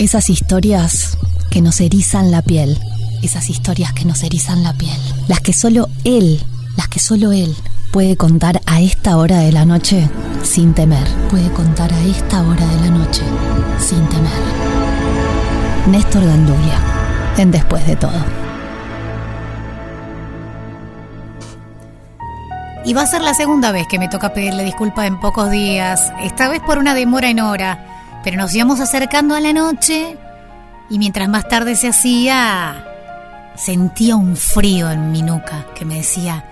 Esas historias que nos erizan la piel. Esas historias que nos erizan la piel. Las que solo él, las que solo él puede contar a esta hora de la noche sin temer. Puede contar a esta hora de la noche sin temer. Néstor Gandulia, en Después de todo. Y va a ser la segunda vez que me toca pedirle disculpas en pocos días, esta vez por una demora en hora, pero nos íbamos acercando a la noche y mientras más tarde se hacía, sentía un frío en mi nuca que me decía,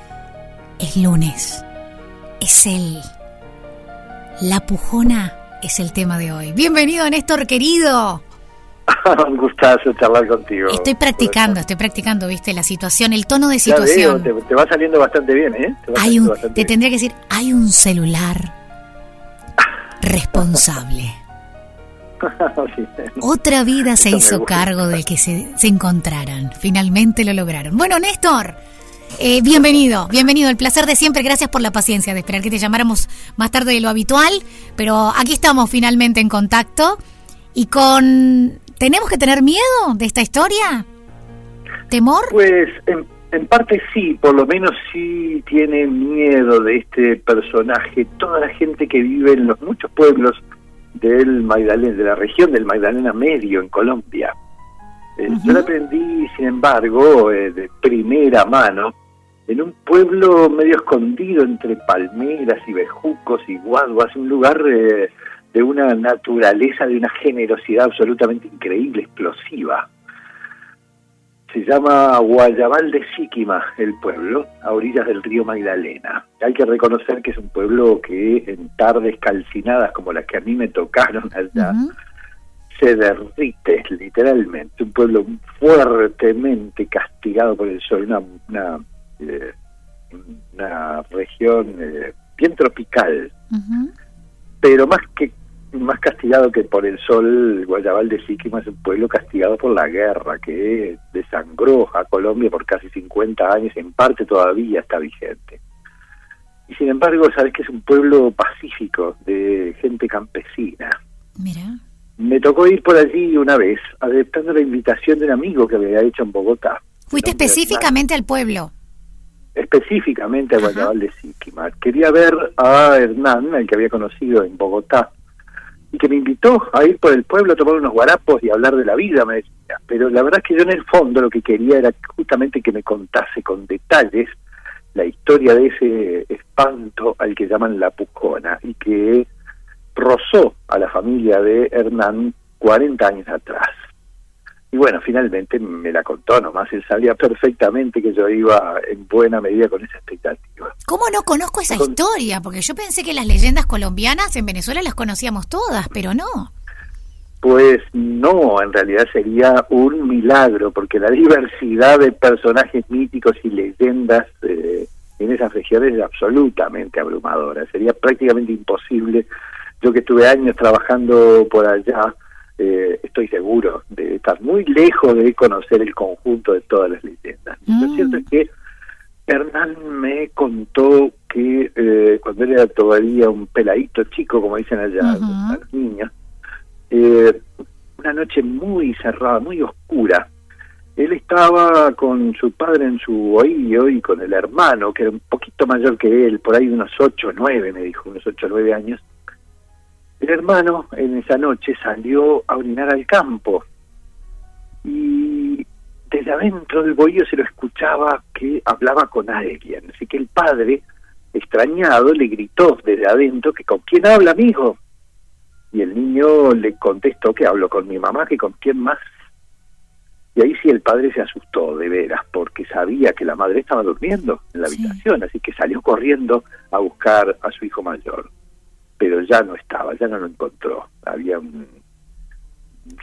es lunes, es él. La pujona es el tema de hoy. Bienvenido, Néstor querido. Un gustazo charlar contigo. Estoy practicando, estoy practicando, viste, la situación, el tono de situación. te, te, va saliendo bastante bien, ¿eh? Te, hay un, te tendría que decir, hay un celular responsable. Otra vida se hizo cargo de que se, se, encontraran. Finalmente lo lograron. Bueno, Néstor, eh, bienvenido, bienvenido. El placer de siempre. Gracias por la paciencia de esperar que te llamáramos más tarde de lo habitual. Pero aquí estamos finalmente en contacto. Y con... ¿Tenemos que tener miedo de esta historia? ¿Temor? Pues en, en parte sí, por lo menos sí tiene miedo de este personaje. Toda la gente que vive en los muchos pueblos del Magdalena, de la región del Magdalena Medio en Colombia. Eh, uh -huh. Yo la aprendí, sin embargo, eh, de primera mano, en un pueblo medio escondido entre palmeras y bejucos y guaduas, un lugar eh, de una naturaleza, de una generosidad absolutamente increíble, explosiva. Se llama Guayabal de Síquima, el pueblo, a orillas del río Magdalena. Hay que reconocer que es un pueblo que en tardes calcinadas como las que a mí me tocaron allá, uh -huh. se derrite literalmente. Un pueblo fuertemente castigado por el sol, una, una, eh, una región eh, bien tropical. Uh -huh. Pero más que más castigado que por el sol, Guayabal de Síquima es un pueblo castigado por la guerra que desangró a Colombia por casi 50 años, en parte todavía está vigente. Y sin embargo, sabes que es un pueblo pacífico, de gente campesina. Mira. Me tocó ir por allí una vez, aceptando la invitación de un amigo que me había hecho en Bogotá. ¿Fuiste específicamente al pueblo? Específicamente a Guayabal de Síquima. Quería ver a Hernán, el que había conocido en Bogotá, y que me invitó a ir por el pueblo a tomar unos guarapos y hablar de la vida, me decía. Pero la verdad es que yo en el fondo lo que quería era justamente que me contase con detalles la historia de ese espanto al que llaman la Pujona y que rozó a la familia de Hernán 40 años atrás. Y bueno, finalmente me la contó nomás, él sabía perfectamente que yo iba en buena medida con esa expectativa. ¿Cómo no conozco esa con... historia? Porque yo pensé que las leyendas colombianas en Venezuela las conocíamos todas, pero no. Pues no, en realidad sería un milagro, porque la diversidad de personajes míticos y leyendas eh, en esas regiones es absolutamente abrumadora. Sería prácticamente imposible. Yo que estuve años trabajando por allá, eh, estoy seguro de estar muy lejos de conocer el conjunto de todas las leyendas. Mm. Lo cierto es que Hernán me contó que eh, cuando él era todavía un peladito chico, como dicen allá uh -huh. los niños, eh, una noche muy cerrada, muy oscura, él estaba con su padre en su oído y con el hermano, que era un poquito mayor que él, por ahí unos ocho o nueve, me dijo, unos ocho o nueve años, el hermano en esa noche salió a orinar al campo y desde adentro del bohío se lo escuchaba que hablaba con alguien. Así que el padre, extrañado, le gritó desde adentro que con quién habla, amigo. Y el niño le contestó que hablo con mi mamá, que con quién más. Y ahí sí el padre se asustó de veras, porque sabía que la madre estaba durmiendo en la sí. habitación, así que salió corriendo a buscar a su hijo mayor pero ya no estaba, ya no lo encontró. Había un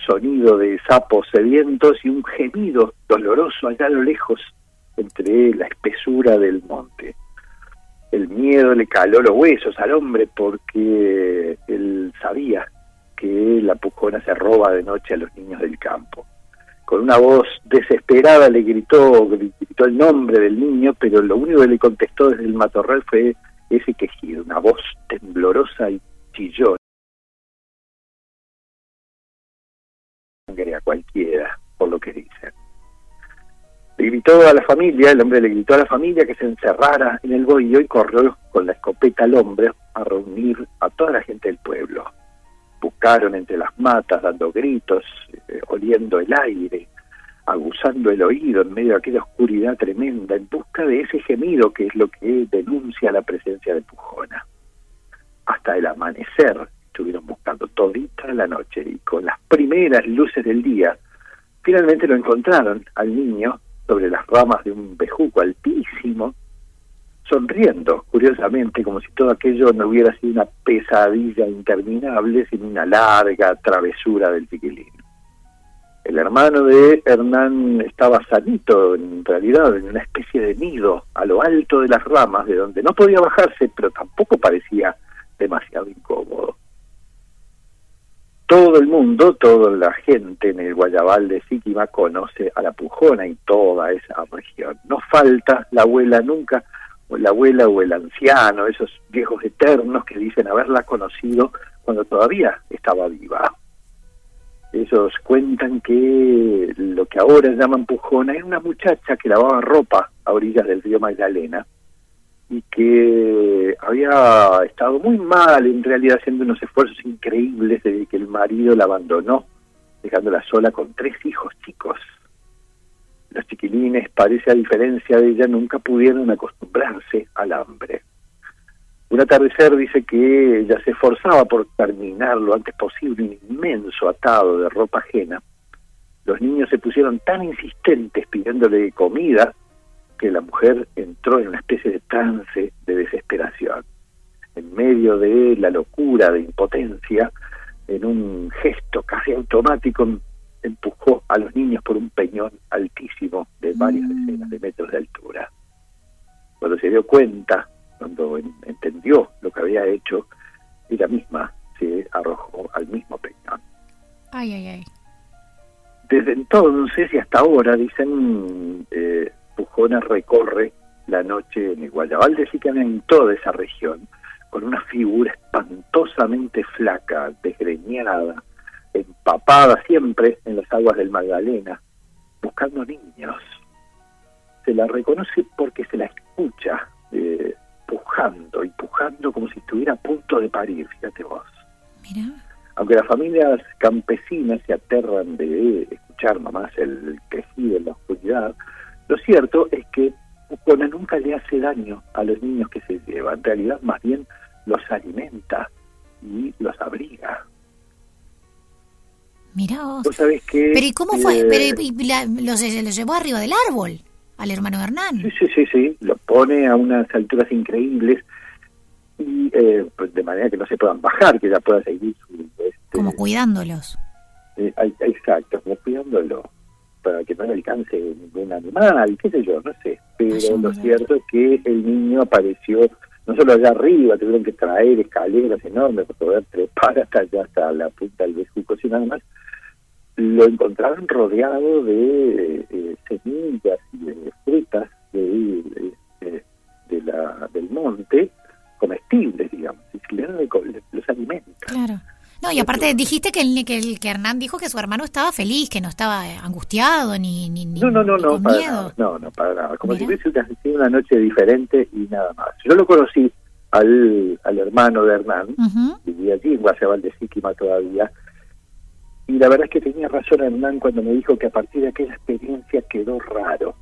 sonido de sapos sedientos y un gemido doloroso allá a lo lejos, entre la espesura del monte. El miedo le caló los huesos al hombre porque él sabía que la pujona se roba de noche a los niños del campo. Con una voz desesperada le gritó, gritó el nombre del niño, pero lo único que le contestó desde el matorral fue ese quejido, una voz temblorosa y chillona. a cualquiera, por lo que dicen. Le gritó a la familia, el hombre le gritó a la familia que se encerrara en el bohío y corrió con la escopeta al hombre a reunir a toda la gente del pueblo. Buscaron entre las matas, dando gritos, eh, oliendo el aire, aguzando el oído en medio de aquella oscuridad tremenda, en busca de ese gemido que es lo que denuncia la presencia de Pujona. Hasta el amanecer estuvieron buscando todita la noche y con las primeras luces del día, finalmente lo encontraron al niño sobre las ramas de un bejuco altísimo, sonriendo, curiosamente, como si todo aquello no hubiera sido una pesadilla interminable, sino una larga travesura del chiquilín. El hermano de Hernán estaba sanito, en realidad, en una especie de nido a lo alto de las ramas, de donde no podía bajarse, pero tampoco parecía demasiado incómodo todo el mundo, toda la gente en el Guayabal de Síquima conoce a la Pujona y toda esa región. No falta la abuela nunca, o la abuela o el anciano, esos viejos eternos que dicen haberla conocido cuando todavía estaba viva. Ellos cuentan que lo que ahora llaman Pujona era una muchacha que lavaba ropa a orillas del río Magdalena y que había estado muy mal, en realidad haciendo unos esfuerzos increíbles desde que el marido la abandonó, dejándola sola con tres hijos chicos. Los chiquilines, parece a diferencia de ella, nunca pudieron acostumbrarse al hambre. Un atardecer dice que ella se esforzaba por terminar lo antes posible un inmenso atado de ropa ajena. Los niños se pusieron tan insistentes pidiéndole comida que la mujer entró en una especie de trance de desesperación. En medio de la locura, de impotencia, en un gesto casi automático, empujó a los niños por un peñón altísimo de varias mm. decenas de metros de altura. Cuando se dio cuenta, cuando entendió lo que había hecho, ella misma se arrojó al mismo peñón. Ay, ay, ay. Desde entonces y hasta ahora, dicen, eh, Pujona recorre la noche en el Guayabal de en toda esa región, con una figura espantosamente flaca, desgreñada, empapada siempre en las aguas del Magdalena, buscando niños. Se la reconoce porque se la Aunque las familias campesinas se aterran de escuchar nomás el quejido en la oscuridad, lo cierto es que Pucona nunca le hace daño a los niños que se lleva, en realidad más bien los alimenta y los abriga. Mira vos. sabés que, Pero ¿y cómo fue? Eh, Pero, y la, los, llevó arriba del árbol, al hermano Hernán. Sí, sí, sí, sí. Lo pone a unas alturas increíbles y eh, pues de manera que no se puedan bajar, que ya pueda seguir su... Como cuidándolos. Eh, exacto, como cuidándolos para que no le alcance ningún animal, qué sé yo, no sé. Pero lo cierto es que el niño apareció no solo allá arriba, tuvieron que traer escaleras enormes para poder trepar hasta allá, hasta la punta del bejuco, sino además lo encontraron rodeado de eh, semillas y de frutas de, de, la, del monte comestibles, digamos, y los alimenta. Claro. No, y aparte dijiste que, el, que, el, que Hernán dijo que su hermano estaba feliz, que no estaba angustiado ni, ni, no, no, no, no, para Nada, no, no, para nada. Como si hubiese sido una noche diferente y nada más. Yo lo conocí al, al hermano de Hernán, vivía allí en Guayabal de Síquima todavía, y la verdad es que tenía razón Hernán cuando me dijo que a partir de aquella experiencia quedó raro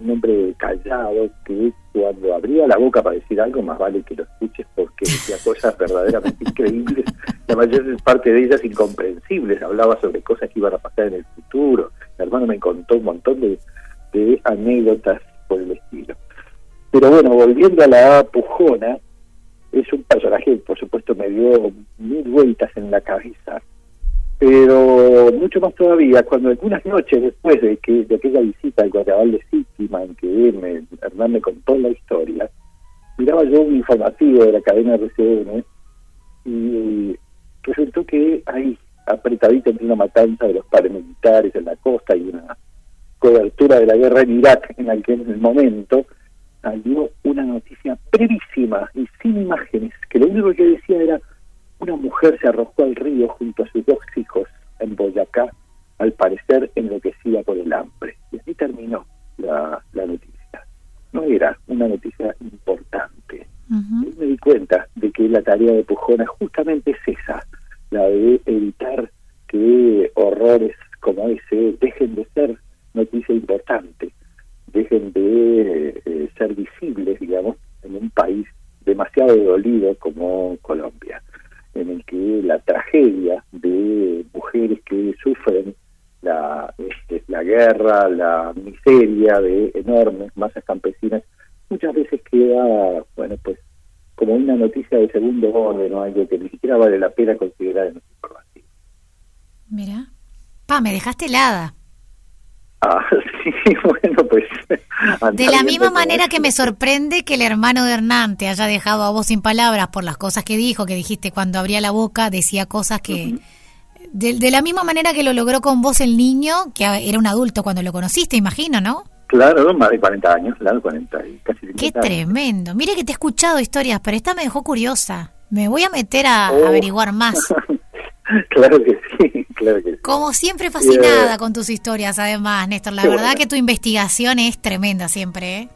un hombre callado que cuando abría la boca para decir algo, más vale que lo escuches porque decía cosas verdaderamente increíbles, la mayor parte de ellas incomprensibles, hablaba sobre cosas que iban a pasar en el futuro, mi hermano me contó un montón de, anécdotas por el estilo. Pero bueno, volviendo a la Pujona, es un personaje que por supuesto me dio mil vueltas en la cabeza pero mucho más todavía cuando algunas noches después de que de aquella visita al Guayabal de Sítima en que Hernán me contó la historia miraba yo un informativo de la cadena RCN y resultó que hay apretadita entre una matanza de los paramilitares en la costa y una cobertura de la guerra en Irak en aquel momento salió una noticia brevísima y sin imágenes que lo único que decía era una mujer se arrojó al río junto a sus dos hijos en Boyacá, al parecer enloquecida por el hambre. Y así terminó la, noticia. No era una noticia importante. Y me di cuenta de que la tarea de Pujona justamente es esa, la de evitar que horrores como ese dejen de ser noticia importante, dejen de eh, ser visibles, digamos, en un país demasiado dolido como Colombia, en el que la tragedia de mujeres que sufren la, este, la guerra, la miseria de enormes masas campesinas, muchas veces queda, bueno, pues como una noticia de segundo orden, ¿no? algo que ni siquiera vale la pena considerar en nuestro informativo. Mira, pa, me dejaste helada. Ah, sí, bueno, pues... De la misma manera que me sorprende que el hermano de Hernán te haya dejado a vos sin palabras por las cosas que dijo, que dijiste cuando abría la boca, decía cosas que... de, la misma manera que lo logró con vos el niño, que era un adulto cuando lo conociste, imagino, ¿no? Claro, más de 40 años, claro, 40 casi 50 Qué tremendo. Mire que te he escuchado historias, pero esta me dejó curiosa. Me voy a meter a oh. averiguar más. claro que sí, claro que sí. Como siempre fascinada con tus historias, además, Néstor. La verdad que tu investigación es tremenda siempre, ¿eh?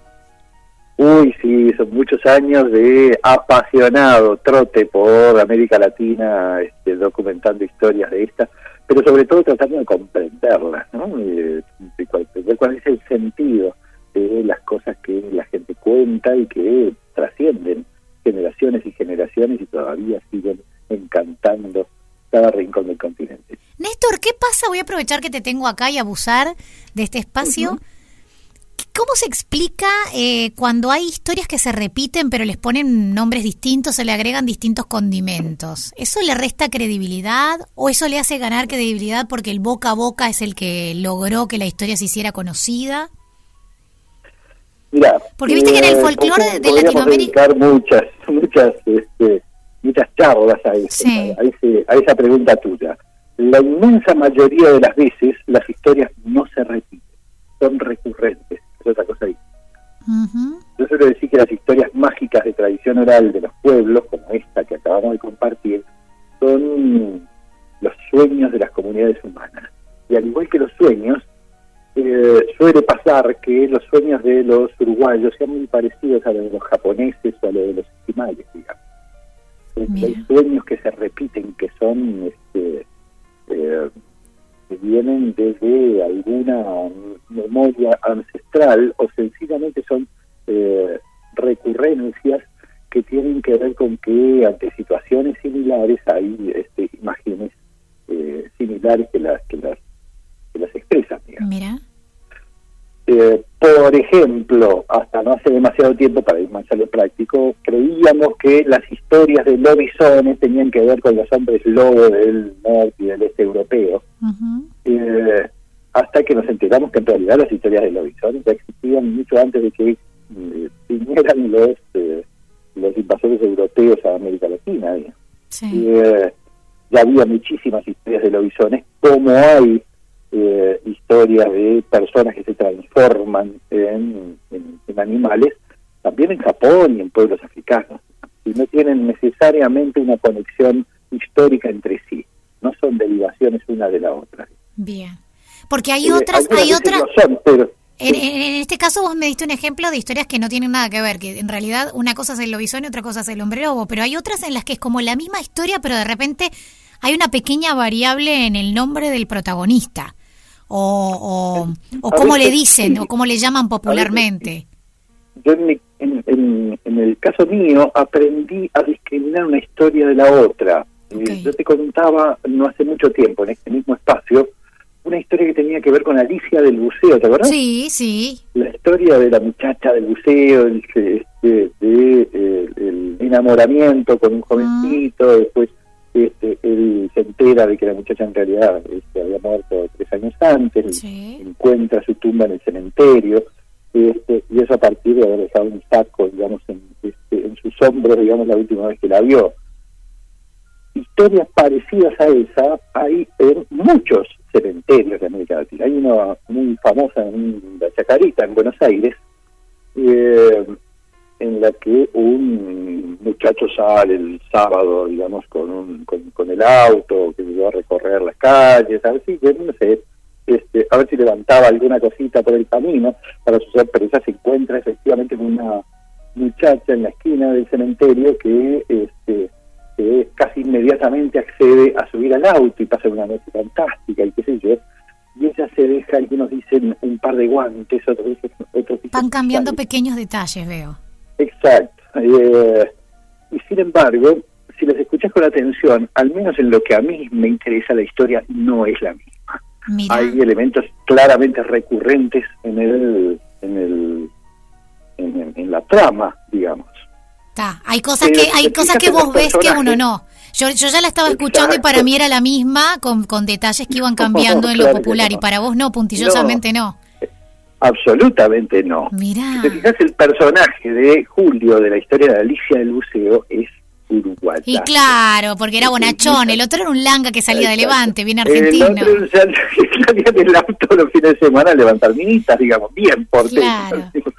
Uy, sí, son muchos años de apasionado trote por América Latina, este, documentando historias de esta, pero sobre todo tratando de comprenderlas, ¿no? de, cuál, es el sentido de las cosas que la gente cuenta y que trascienden generaciones y generaciones y todavía siguen encantando cada rincón del continente. Néstor, ¿qué pasa? Voy a aprovechar que te tengo acá y abusar de este espacio. ¿Cómo se explica eh, cuando hay historias que se repiten pero les ponen nombres distintos, se le agregan distintos condimentos? ¿Eso le resta credibilidad o eso le hace ganar credibilidad porque el boca a boca es el que logró que la historia se hiciera conocida? Mira, porque viste que en el eh, folclore de, Latinoamérica muchas, muchas, este, muchas charlas a, a esa pregunta tuya. La inmensa mayoría de las veces las historias no se repiten, son recurrentes otra cosa ahí. Yo suelo decir que las historias mágicas de tradición oral de los pueblos, como esta que acabamos de compartir, son los sueños de las comunidades humanas. Y al igual que los sueños, eh, suele pasar que los sueños de los uruguayos sean muy parecidos a los de los japoneses o a los de los esquimales, digamos. Hay sueños que se repiten, que son este, eh, que vienen desde alguna memoria ancestral o sencillamente son eh, recurrencias que tienen que ver con que ante situaciones similares hay este, imágenes eh, similares que las que las que las expresan. Mira. Eh, por ejemplo, hasta no hace demasiado tiempo, para ir más a lo práctico, creíamos que las historias de lobisones tenían que ver con los hombres lobo del norte y del este europeo, eh, hasta que nos enteramos que en realidad las historias de lobisones ya existían mucho antes de que eh, vinieran los, los invasores europeos a América Latina. ya había muchísimas historias de lobisones, como hay eh, historias de personas que se transforman en, animales, también en Japón y en pueblos africanos, y no tienen necesariamente una conexión histórica entre sí, no son derivaciones una de la otra. Bien, porque hay eh, otras, hay otras... en, este caso vos me diste un ejemplo de historias que no tienen nada que ver, que en realidad una cosa es el lobizón y otra cosa es el hombre lobo, pero hay otras en las que es como la misma historia, pero de repente hay una pequeña variable en el nombre del protagonista o, o, cómo le dicen o cómo le llaman popularmente. Yo en, el caso mío aprendí a discriminar una historia de la otra. Eh, yo te contaba no hace mucho tiempo en este mismo espacio una historia que tenía que ver con Alicia del buceo, ¿te acuerdas? Sí, sí. La historia de la muchacha del buceo, el, este, de, eh, el enamoramiento con un jovencito, después este, él se entera de que la muchacha en realidad este, había muerto tres años antes, encuentra su tumba en el cementerio, este, y eso a partir de haber dejado un saco, digamos, en, este, en sus hombros, digamos, la última vez que la vio. Historias parecidas a esa hay en muchos cementerios de América Latina. Hay una muy famosa en la Chacarita, en Buenos Aires, eh, en la que un muchacho sale el sábado, digamos, con, un, con, el auto, que a recorrer las calles, a ver si, no sé, este, a ver si levantaba alguna cosita por el camino. Para su sorpresa se encuentra efectivamente con una muchacha en la esquina del cementerio que, este, casi inmediatamente accede a subir al auto y pasa una noche fantástica y qué sé yo. Y ella se deja, algunos dicen un par de guantes, otros dicen... Otros Van cambiando pequeños detalles, veo. Exacto. Eh, y sin embargo, si las escuchas con atención, al menos en lo que a mí me interesa, la historia no es la misma. Hay elementos claramente recurrentes en el, en el, en, la trama, digamos. Hay cosas que hay cosas que vos ves que uno no. Yo, yo ya la estaba escuchando y para mí era la misma, con, con detalles que iban cambiando en lo popular, y para vos no, puntillosamente no. Absolutamente no. Mirá. Si te fijas, el personaje de Julio de la historia de Alicia del Buceo es uruguayo. Y claro, porque era bonachón, el otro era un langa que salía de Levante, bien argentino. El otro salía del auto los fines de semana a levantar minitas, digamos, bien porteñas.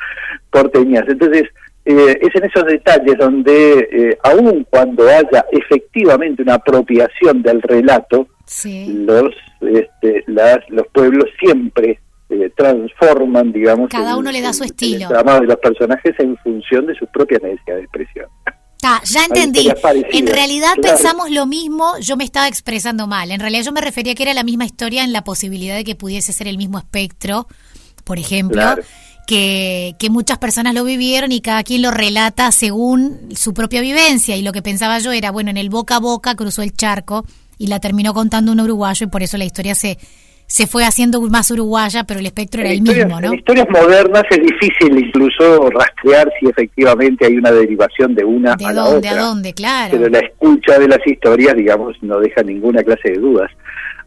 porteñas. Entonces, eh, es en esos detalles donde, eh, aun cuando haya efectivamente una apropiación del relato, los, este, las, los pueblos siempre eh, transforman, digamos, cada uno le da su estilo. El de los personajes en función de sus propias necesidades de expresión. ya entendí. En realidad pensamos lo mismo, yo me estaba expresando mal. En realidad yo me refería que era la misma historia en la posibilidad de que pudiese ser el mismo espectro, por ejemplo, que, que muchas personas lo vivieron y cada quien lo relata según su propia vivencia. Y lo que pensaba yo era, bueno, en el boca a boca cruzó el charco y la terminó contando un uruguayo y por eso la historia se, se fue haciendo más uruguaya, pero el espectro era el mismo, ¿no? En historias modernas es difícil incluso rastrear si efectivamente hay una derivación de una a la otra. ¿De dónde? Claro. Pero la escucha de las historias, digamos, no deja ninguna clase de dudas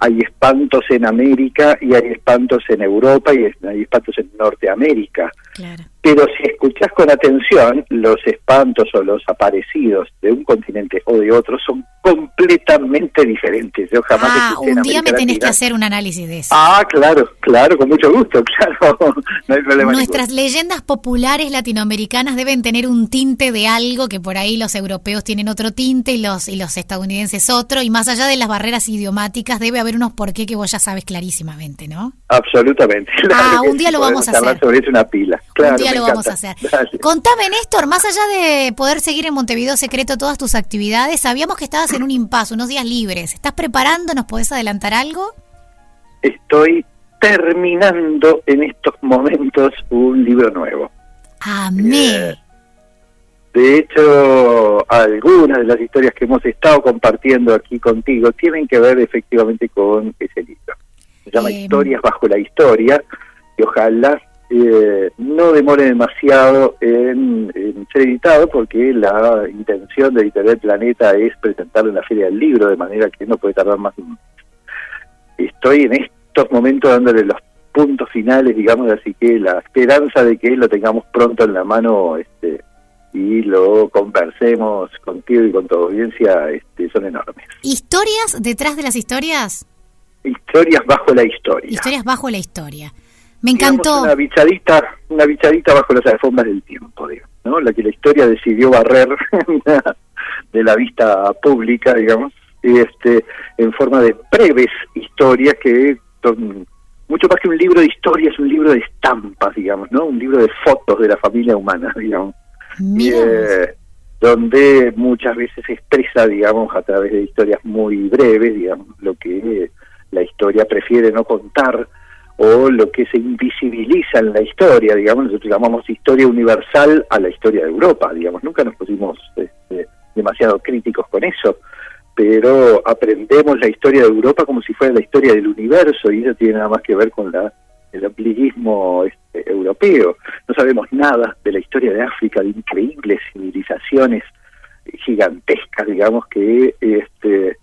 hay espantos en América y hay espantos en Europa y hay espantos en Norteamérica. Pero si escuchas con atención, los espantos o los aparecidos de un continente o de otro son completamente diferentes. Yo jamás ah, un día me tenés que hacer un análisis de eso. Ah, claro, claro, con mucho gusto, claro. No hay problema Nuestras leyendas populares latinoamericanas deben tener un tinte de algo que por ahí los europeos tienen otro tinte y los, y los estadounidenses otro. Y más allá de las barreras idiomáticas, debe haber unos por qué que vos ya sabes clarísimamente, ¿no? Absolutamente. ah, un día lo vamos a hacer. Sobre una pila. Claro, día lo vamos a hacer. Contame, Néstor, más allá de poder seguir en Montevideo Secreto todas tus actividades, sabíamos que estabas en un impasse, unos días libres. ¿Estás preparando? ¿Nos podés adelantar algo? Estoy terminando en estos momentos un libro nuevo. Amén. Eh, de hecho, algunas de las historias que hemos estado compartiendo aquí contigo tienen que ver efectivamente con ese libro. Se llama eh, Historias bajo la historia y ojalá eh, no demore demasiado en, ser editado porque la intención de Editorial Planeta es presentarlo en la Feria del Libro, de manera que no puede tardar más de un Estoy en estos momentos dándole los puntos finales, digamos, así que la esperanza de que lo tengamos pronto en la mano este, y lo conversemos contigo y con tu audiencia este, son enormes. ¿Historias detrás de las historias? Historias bajo la historia. Historias bajo la historia. Me encantó. una bichadita, una bichadita bajo las alfombras del tiempo, digamos, ¿no? La que la historia decidió barrer de la vista pública, digamos, este, en forma de breves historias que son mucho más que un libro de historia, es un libro de estampas, digamos, ¿no? Un libro de fotos de la familia humana, digamos. Eh, donde muchas veces se expresa, digamos, a través de historias muy breves, digamos, lo que la historia prefiere no contar o lo que se invisibiliza en la historia, digamos, nosotros llamamos historia universal a la historia de Europa, digamos, nunca nos pusimos este, demasiado críticos con eso, pero aprendemos la historia de Europa como si fuera la historia del universo y eso tiene nada más que ver con la el ampliguismo este, europeo. No sabemos nada de la historia de África, de increíbles civilizaciones gigantescas, digamos, que este,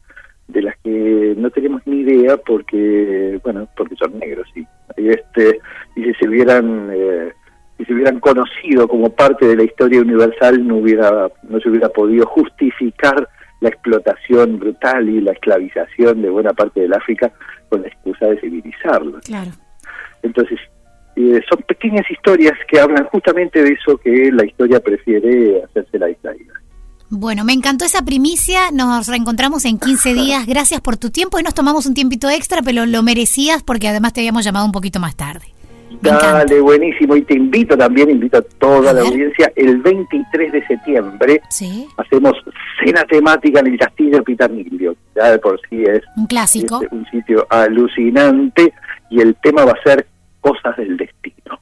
de las que no tenemos ni idea porque, bueno, porque son negros, sí. Y, este, y si se hubieran... Eh, si se hubieran conocido como parte de la historia universal no hubiera no se hubiera podido justificar la explotación brutal y la esclavización de buena parte del África con la excusa de civilizarlo. Claro. Entonces, eh, son pequeñas historias que hablan justamente de eso que la historia prefiere hacerse la distraída. Bueno, me encantó esa primicia. Nos reencontramos en 15 días. Gracias por tu tiempo y nos tomamos un tiempito extra, pero lo merecías porque además te habíamos llamado un poquito más tarde. Dale, buenísimo. Y te invito también, invito a toda la audiencia, el 23 de septiembre hacemos cena temática en el Castillo Pitanilio. Ya de por sí es un clásico. un sitio alucinante y el tema va a ser cosas del destino.